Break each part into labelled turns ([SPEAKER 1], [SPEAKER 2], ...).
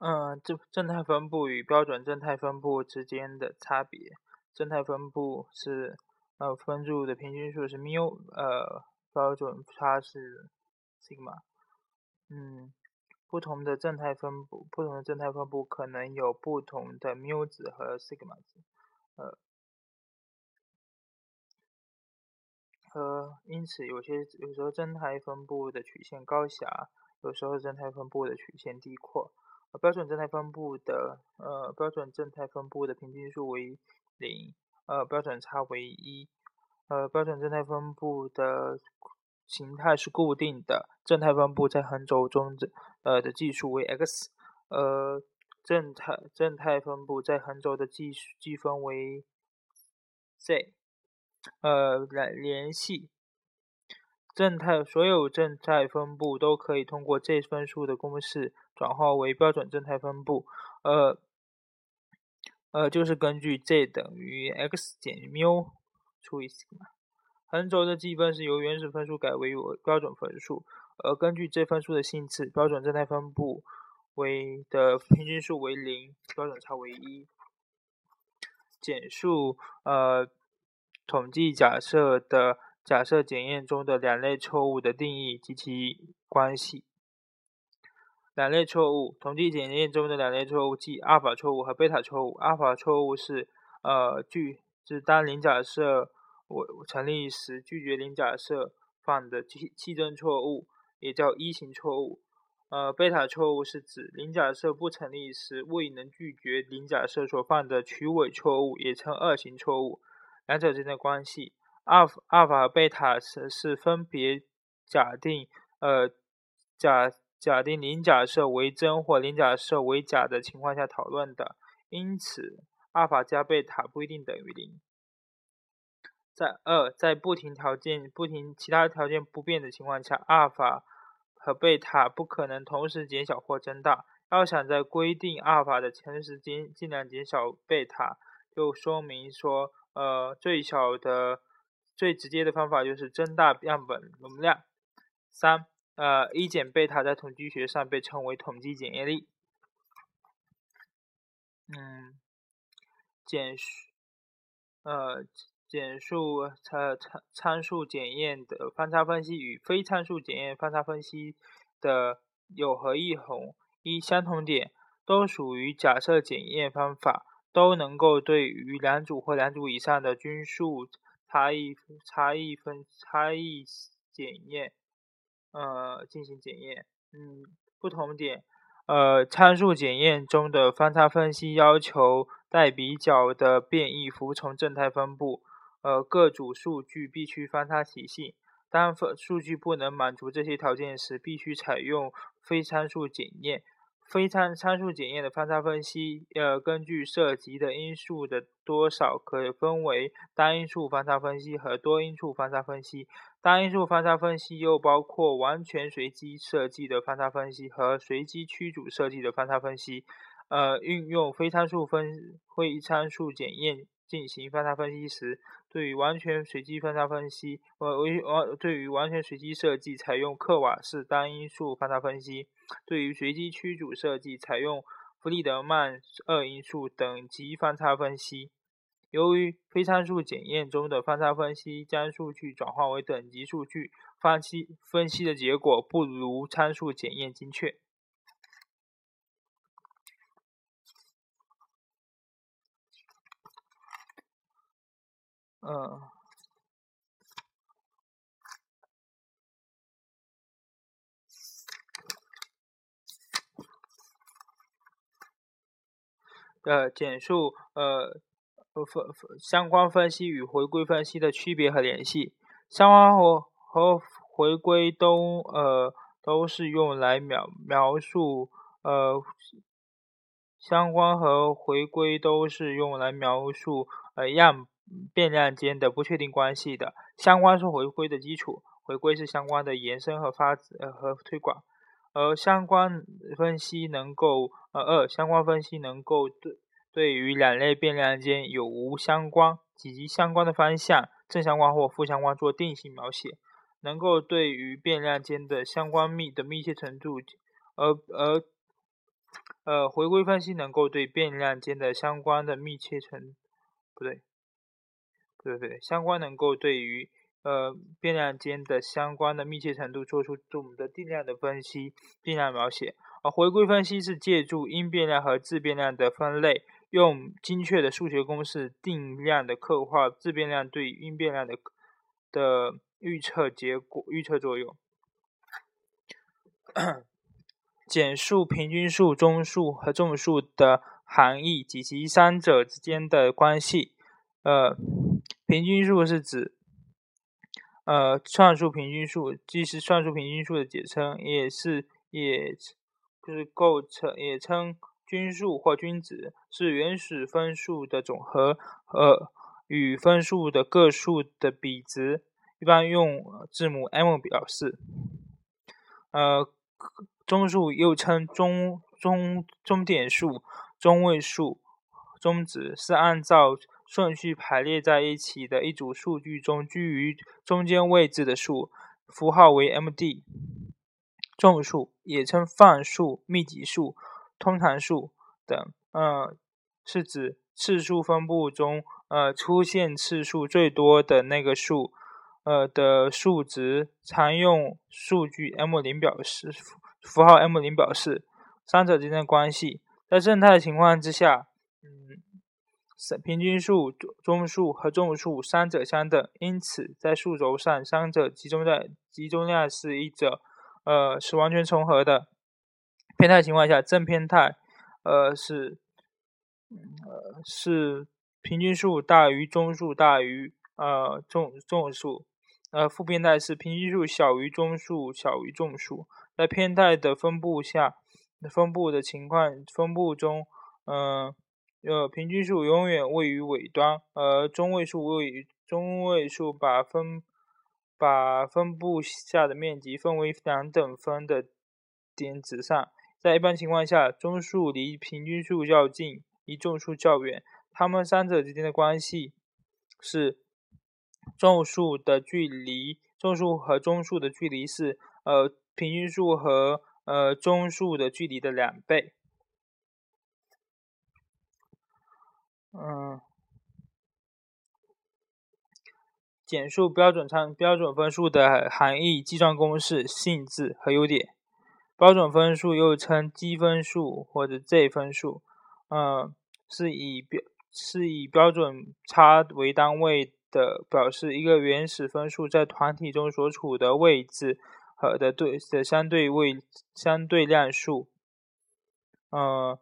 [SPEAKER 1] 嗯，正正态分布与标准正态分布之间的差别。正态分布是呃分数的平均数是 mu，呃标准差是 sigma。嗯，不同的正态分布，不同的正态分布可能有不同的 mu 值和 sigma 值。呃，呃，因此有些有时候正态分布的曲线高狭，有时候正态分布的曲线低阔。标准正态分布的呃标准正态分布的平均数为零，呃标准差为一，呃标准正态分布的形态是固定的，正态分布在横轴中的呃的计数为 x，呃正态正态分布在横轴的计计分为 z，呃来联系。正态所有正态分布都可以通过 z 分数的公式转化为标准正态分布，呃，呃就是根据 z 等于 x 减 mu 除以 sigma。横轴的积分是由原始分数改为标准分数，而根据这分数的性质，标准正态分布为的平均数为零，标准差为一。简述呃统计假设的。假设检验中的两类错误的定义及其关系。两类错误，统计检验中的两类错误即阿尔法错误和贝塔错误。阿尔法错误是呃拒是当零假设我成立时拒绝零假设犯的弃弃证错误，也叫一型错误。呃，贝塔错误是指零假设不成立时未能拒绝零假设所犯的取伪错误，也称二型错误。两者之间的关系。阿尔阿尔法和贝塔是是分别假定呃假假定零假设为真或零假设为假的情况下讨论的，因此阿尔法加贝塔不一定等于零。在二在不停条件不停其他条件不变的情况下，阿尔法和贝塔不可能同时减小或增大。要想在规定阿尔法的前时间尽量减小贝塔，就说明说呃最小的。最直接的方法就是增大样本容量。三，呃，一减贝塔在统计学上被称为统计检验力。嗯，简述，呃，简述参参参数检验的方差分析与非参数检验方差分析的有何异同？一，相同点，都属于假设检验方法，都能够对于两组或两组以上的均数。差异差异分差异检验，呃，进行检验。嗯，不同点，呃，参数检验中的方差分析要求带比较的变异服从正态分布，呃，各组数据必须方差体系。当分数据不能满足这些条件时，必须采用非参数检验。非参参数检验的方差分析，呃，根据涉及的因素的多少，可分为单因素方差分析和多因素方差分析。单因素方差分析又包括完全随机设计的方差分析和随机驱组设计的方差分析。呃，运用非参数分非参数检验。进行方差分析时，对于完全随机方差分析，呃，为完对于完全随机设计采用克瓦式单因素方差分析；对于随机驱组设计采用弗里德曼二因素等级方差分析。由于非参数检验中的方差分析将数据转化为等级数据，分析分析的结果不如参数检验精确。嗯，呃，简述呃分相关分析与回归分析的区别和联系。相关和和回归都呃都是用来描描述呃相关和回归都是用来描述呃样。变量间的不确定关系的相关是回归的基础，回归是相关的延伸和发呃和推广，而相关分析能够呃二相关分析能够对对于两类变量间有无相关以及相关的方向正相关或负相关做定性描写，能够对于变量间的相关密的密切程度，而而呃，回归分析能够对变量间的相关的密切程，不对，对对，相关能够对于呃变量间的相关的密切程度做出总的定量的分析、定量描写。而回归分析是借助因变量和自变量的分类，用精确的数学公式定量的刻画自变量对因变量的的预测结果、预测作用。简述平均数、中数和众数的含义及其三者之间的关系。呃，平均数是指呃算术平均数，既是算术平均数的简称，也是也就是构成也称均数或均值，是原始分数的总和和与分数的个数的比值，一般用字母 m 表示。呃。中数又称中中中点数、中位数、中值，是按照顺序排列在一起的一组数据中居于中间位置的数，符号为 MD。众数也称泛数、密集数、通常数等，呃，是指次数分布中呃出现次数最多的那个数，呃的数值，常用数据 M 零表示。符号 M 零表示三者之间的关系。在正态情况之下，嗯，平均数、中数和众数三者相等，因此在数轴上，三者集中在集中量是一者，呃，是完全重合的。偏态情况下，正偏态，呃，是，呃，是平均数大于中数大于呃众众数，呃，负偏态是平均数小于中数小于众数。在偏态的分布下，分布的情况分布中，嗯，呃，呃平均数永远位于尾端，而中位数位于中位数把分把分布下的面积分为两等分的点子上。在一般情况下，中数离平均数较近，离众数较远。它们三者之间的关系是众数的距离，众数和中数的距离是呃。平均数和呃中数的距离的两倍。嗯，简述标准差标准分数的含义、计算公式、性质和优点。标准分数又称积分数或者 Z 分数，嗯，是以标是以标准差为单位的，表示一个原始分数在团体中所处的位置。和的对的相对位相对量数，呃，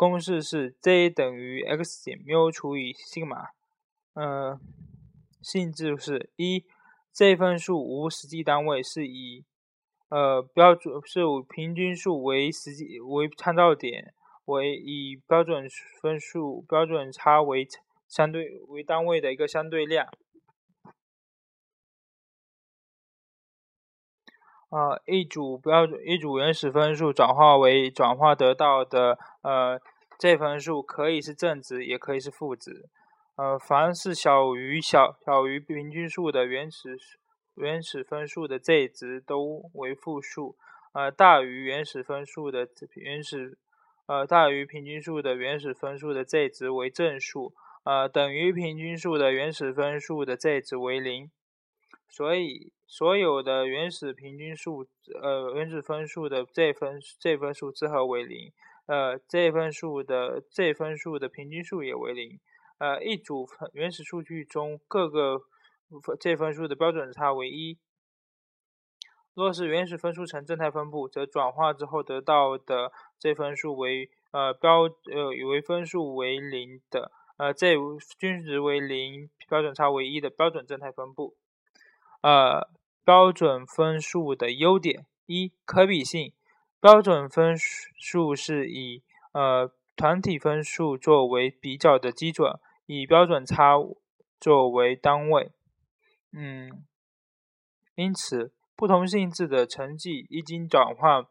[SPEAKER 1] 公式是 z 等于 x 减缪除以西格玛，呃，性质是一 z 分数无实际单位，是以呃标准是平均数为实际为参照点，为以标准分数标准差为相对为单位的一个相对量。呃，一组标准一组原始分数转化为转化得到的呃 z 分数，可以是正值，也可以是负值。呃，凡是小于小小于平均数的原始原始分数的 z 值都为负数。呃，大于原始分数的原始呃大于平均数的原始分数的 z 值为正数。呃，等于平均数的原始分数的 z 值为零。所以，所有的原始平均数，呃，原始分数的 z 分 z 分数之和为零，呃，z 分数的 z 分数的平均数也为零，呃，一组原始数据中各个 z 分数的标准差为一。若是原始分数呈正态分布，则转化之后得到的 z 分数为呃标呃为分数为零的，呃，z 均值为零，标准差为一的标准正态分布。呃，标准分数的优点：一、可比性。标准分数是以呃团体分数作为比较的基准，以标准差作为单位。嗯，因此不同性质的成绩一经转换，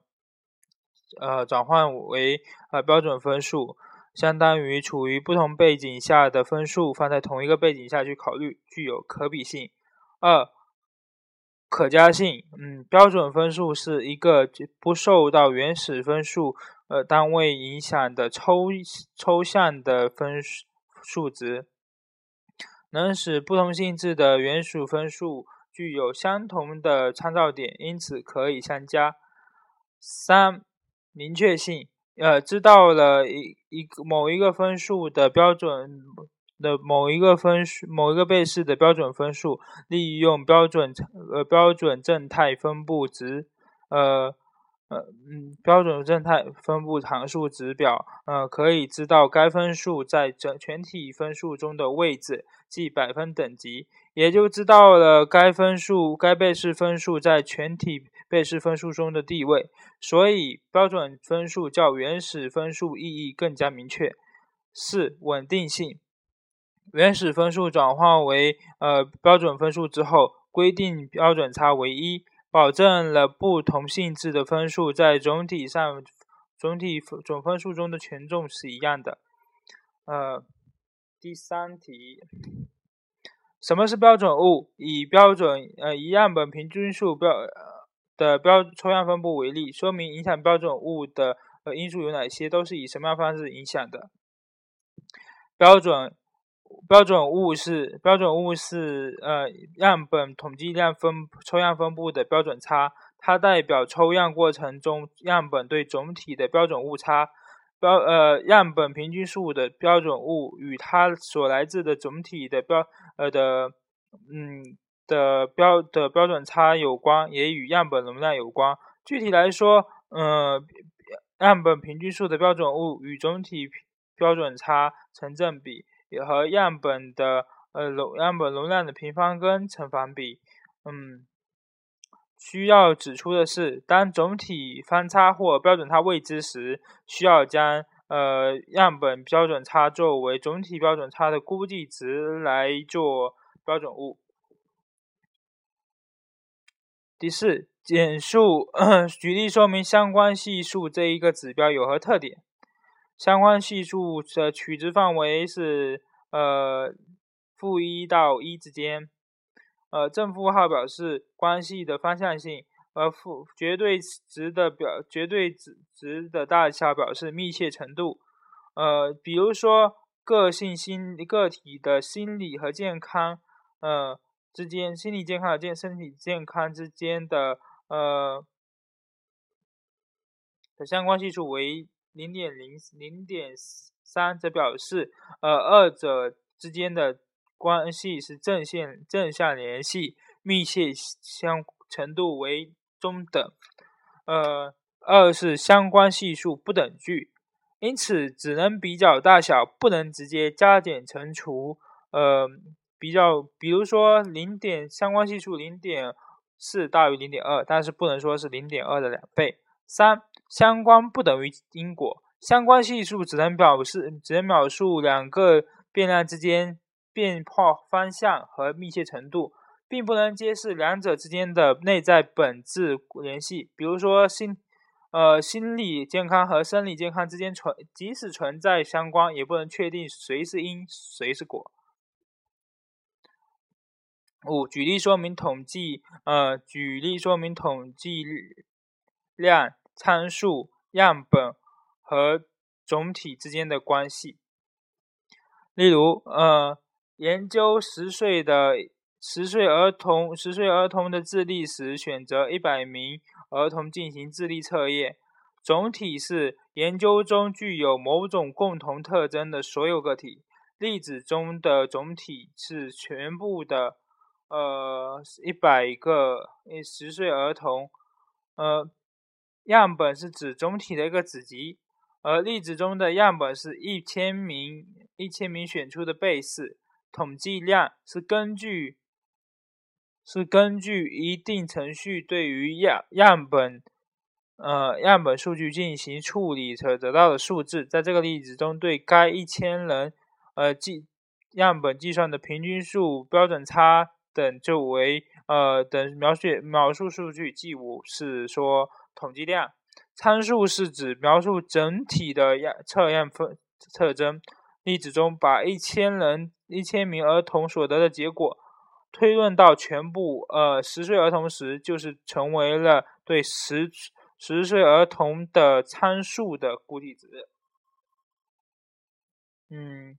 [SPEAKER 1] 呃转换为呃标准分数，相当于处于不同背景下的分数放在同一个背景下去考虑，具有可比性。二可加性，嗯，标准分数是一个不受到原始分数呃单位影响的抽抽象的分数数值，能使不同性质的原始分数具有相同的参照点，因此可以相加。三、明确性，呃，知道了一一个某一个分数的标准。的某一个分数，某一个倍式的标准分数，利用标准呃标准正态分布值，呃呃嗯标准正态分布常数值表，呃可以知道该分数在整全体分数中的位置，即百分等级，也就知道了该分数该倍式分数在全体倍式分数中的地位。所以标准分数较原始分数意义更加明确。四、稳定性。原始分数转换为呃标准分数之后，规定标准差为一，保证了不同性质的分数在总体上总体总分数中的权重是一样的。呃，第三题，什么是标准物？以标准呃以样本平均数标的标抽样分布为例，说明影响标准物的呃因素有哪些，都是以什么样方式影响的？标准。标准物是标准物是呃样本统计量分抽样分布的标准差，它代表抽样过程中样本对总体的标准误差。标呃样本平均数的标准物与它所来自的总体的标呃的嗯的标的标准差有关，也与样本容量有关。具体来说，嗯样本平均数的标准物与总体标准差成正比。也和样本的呃容样本容量的平方根成反比。嗯，需要指出的是，当总体方差或标准差未知时，需要将呃样本标准差作为总体标准差的估计值来做标准物。第四，简述 举例说明相关系数这一个指标有何特点。相关系数的取值范围是呃负一到一之间，呃正负号表示关系的方向性，而负绝对值的表绝对值值的大小表示密切程度。呃，比如说个性心个体的心理和健康呃之间，心理健康和健身体健康之间的呃的相关系数为。零点零零点三，则表示呃二者之间的关系是正线正向联系，密切相程度为中等。呃，二是相关系数不等距，因此只能比较大小，不能直接加减乘除。呃，比较，比如说零点相关系数零点四大于零点二，但是不能说是零点二的两倍。三相关不等于因果，相关系数只能表示只能描述两个变量之间变化方向和密切程度，并不能揭示两者之间的内在本质联系。比如说心呃心理健康和生理健康之间存即使存在相关，也不能确定谁是因谁是果。五举例说明统计呃举例说明统计量。参数、样本和总体之间的关系。例如，呃，研究十岁的十岁儿童，十岁儿童的智力时，选择一百名儿童进行智力测验。总体是研究中具有某种共同特征的所有个体。例子中的总体是全部的，呃，一百个十岁儿童，呃。样本是指总体的一个子集，而例子中的样本是一千名一千名选出的被试。统计量是根据是根据一定程序对于样样本呃样本数据进行处理所得到的数字。在这个例子中，对该一千人呃计样本计算的平均数、标准差等就为呃等描述描述数据。记五是说。统计量参数是指描述整体的样测样分特征。例子中，把一千人、一千名儿童所得的结果推论到全部呃十岁儿童时，就是成为了对十十岁儿童的参数的固体值。嗯，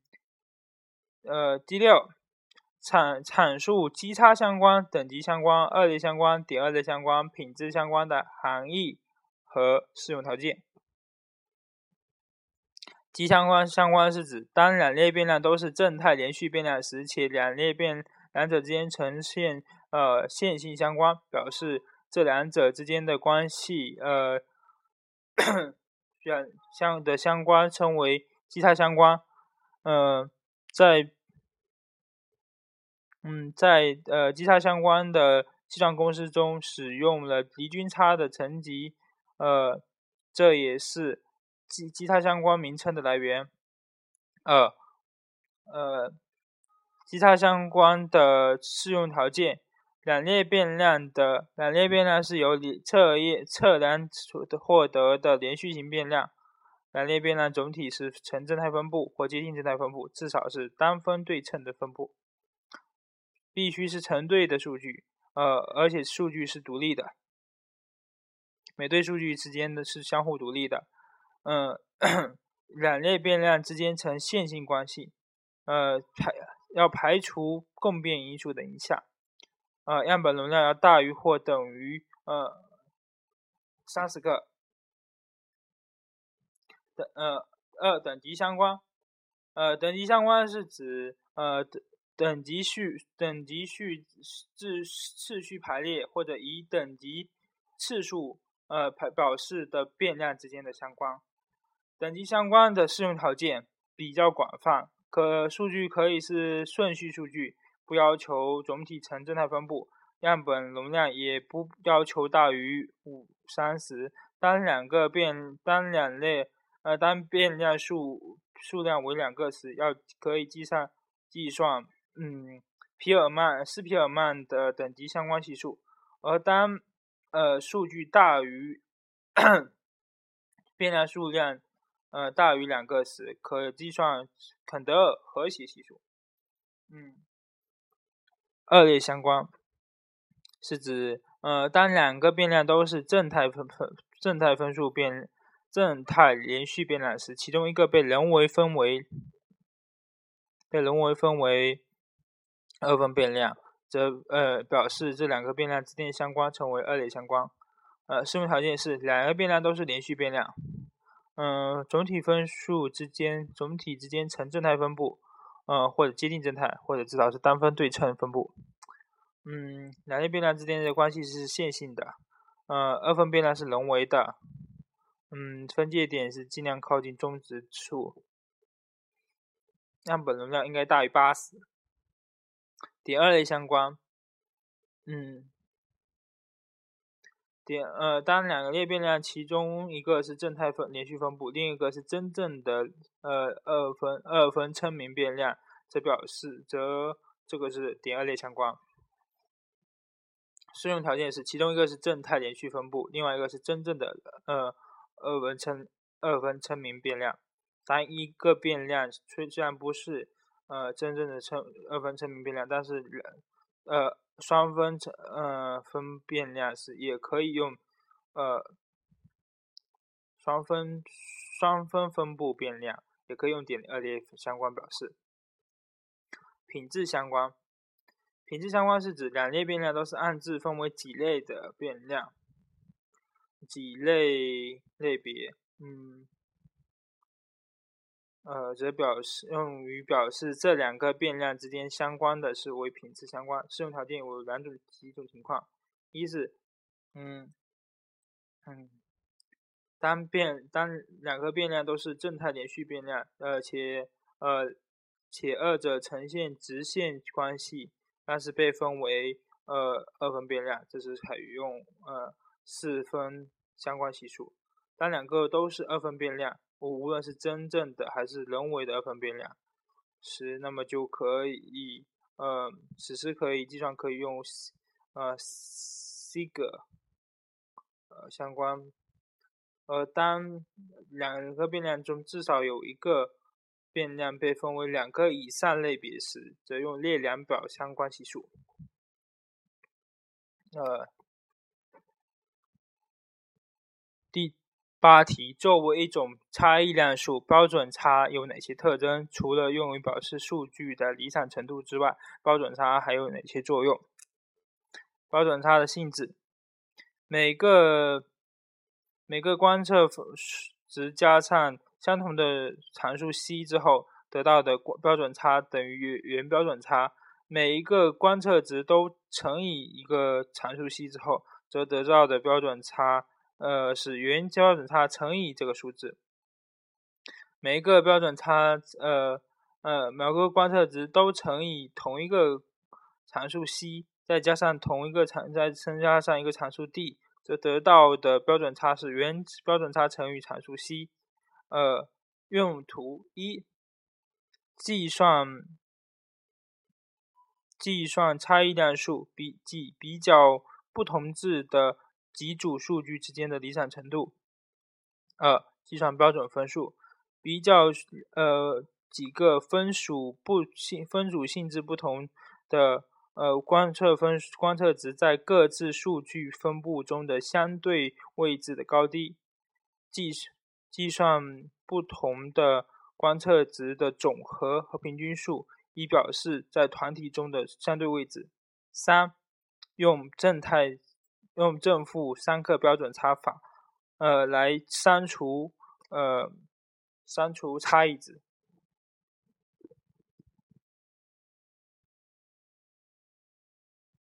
[SPEAKER 1] 呃，第六，阐阐述基差相关、等级相关、二类相关、点二类相关、品质相关的含义和适用条件。基相关相关是指当两列变量都是正态连续变量时，且两列变两者之间呈现呃线性相关，表示这两者之间的关系呃 相相的相关称为基差相关。呃，在嗯在呃基差相关的计算公式中使用了离均差的乘积，呃，这也是。基基差相关名称的来源。二，呃，基差相关的适用条件：两列变量的两列变量是由测验测量获得的连续型变量。两列变量总体是呈正态分布或接近正态分布，至少是单分对称的分布。必须是成对的数据，呃，而且数据是独立的。每对数据之间的是相互独立的。嗯，两列变量之间呈线性关系，呃，排要排除共变因素的影响，呃，样本容量要大于或等于呃三十个，等呃二等级相关，呃，等级相关是指呃等级序等级序次次序排列或者以等级次数呃排表示的变量之间的相关。等级相关的适用条件比较广泛，可数据可以是顺序数据，不要求总体呈正态分布，样本容量也不要求大于五三十。当两个变当两类呃当变量数数量为两个时，要可以计算计算嗯皮尔曼斯皮尔曼的等级相关系数，而当呃数据大于变量数量。呃，大于两个时，可计算肯德尔和谐系数。嗯，二类相关是指呃，当两个变量都是正态分分正态分数变正态连续变量时，其中一个被人为分为被人为分为二分变量，则呃表示这两个变量之间相关，称为二类相关。呃，适用条件是两个变量都是连续变量。嗯，总体分数之间，总体之间呈正态分布，呃，或者接近正态，或者至少是单分对称分布。嗯，两列变量之间的关系是线性的，呃，二分变量是人为的。嗯，分界点是尽量靠近中值处，样本容量应该大于八十。点二类相关，嗯。点呃，当两个列变量其中一个是正态分连续分布，另一个是真正的呃二分二分称名变量，则表示则这个是点二类相关。适用条件是其中一个是正态连续分布，另外一个是真正的呃二分称二分称名变量。当一个变量虽虽然不是呃真正的称二分称名变量，但是呃。双分成呃分变量是，也可以用呃双分双分分布变量，也可以用点二列相关表示。品质相关，品质相关是指两列变量都是按字分为几类的变量，几类类别，嗯。呃，则表示用于表示这两个变量之间相关的是为品质相关。适用条件有两种几种情况：一是，嗯嗯，当变当两个变量都是正态连续变量，呃且呃且二者呈现直线关系，但是被分为呃二分变量，这是采用呃四分相关系数。当两个都是二分变量。我无论是真正的还是人为的二分变量时，那么就可以，呃，此时可以计算可以用，呃，sig，呃，相关，呃，当两个变量中至少有一个变量被分为两个以上类别时，则用列两表相关系数。呃，八题，作为一种差异量数，标准差有哪些特征？除了用于表示数据的离散程度之外，标准差还有哪些作用？标准差的性质，每个每个观测值加上相同的常数 c 之后，得到的标准差等于原标准差。每一个观测值都乘以一个常数 c 之后，则得到的标准差，呃，是原标准差乘以这个数字。每一个标准差，呃呃，每个观测值都乘以同一个常数 c。再加上同一个常，再增加上一个常数 d，则得到的标准差是原标准差乘以常数 c。呃，用途一，计算计算差异量数，比即比较不同质的几组数据之间的离散程度。二，计算标准分数，比较呃几个分属不性分组性质不同的。呃，观测分观测值在各自数据分布中的相对位置的高低，计计算不同的观测值的总和和平均数，以表示在团体中的相对位置。三，用正态用正负三个标准差法，呃，来删除呃删除差异值。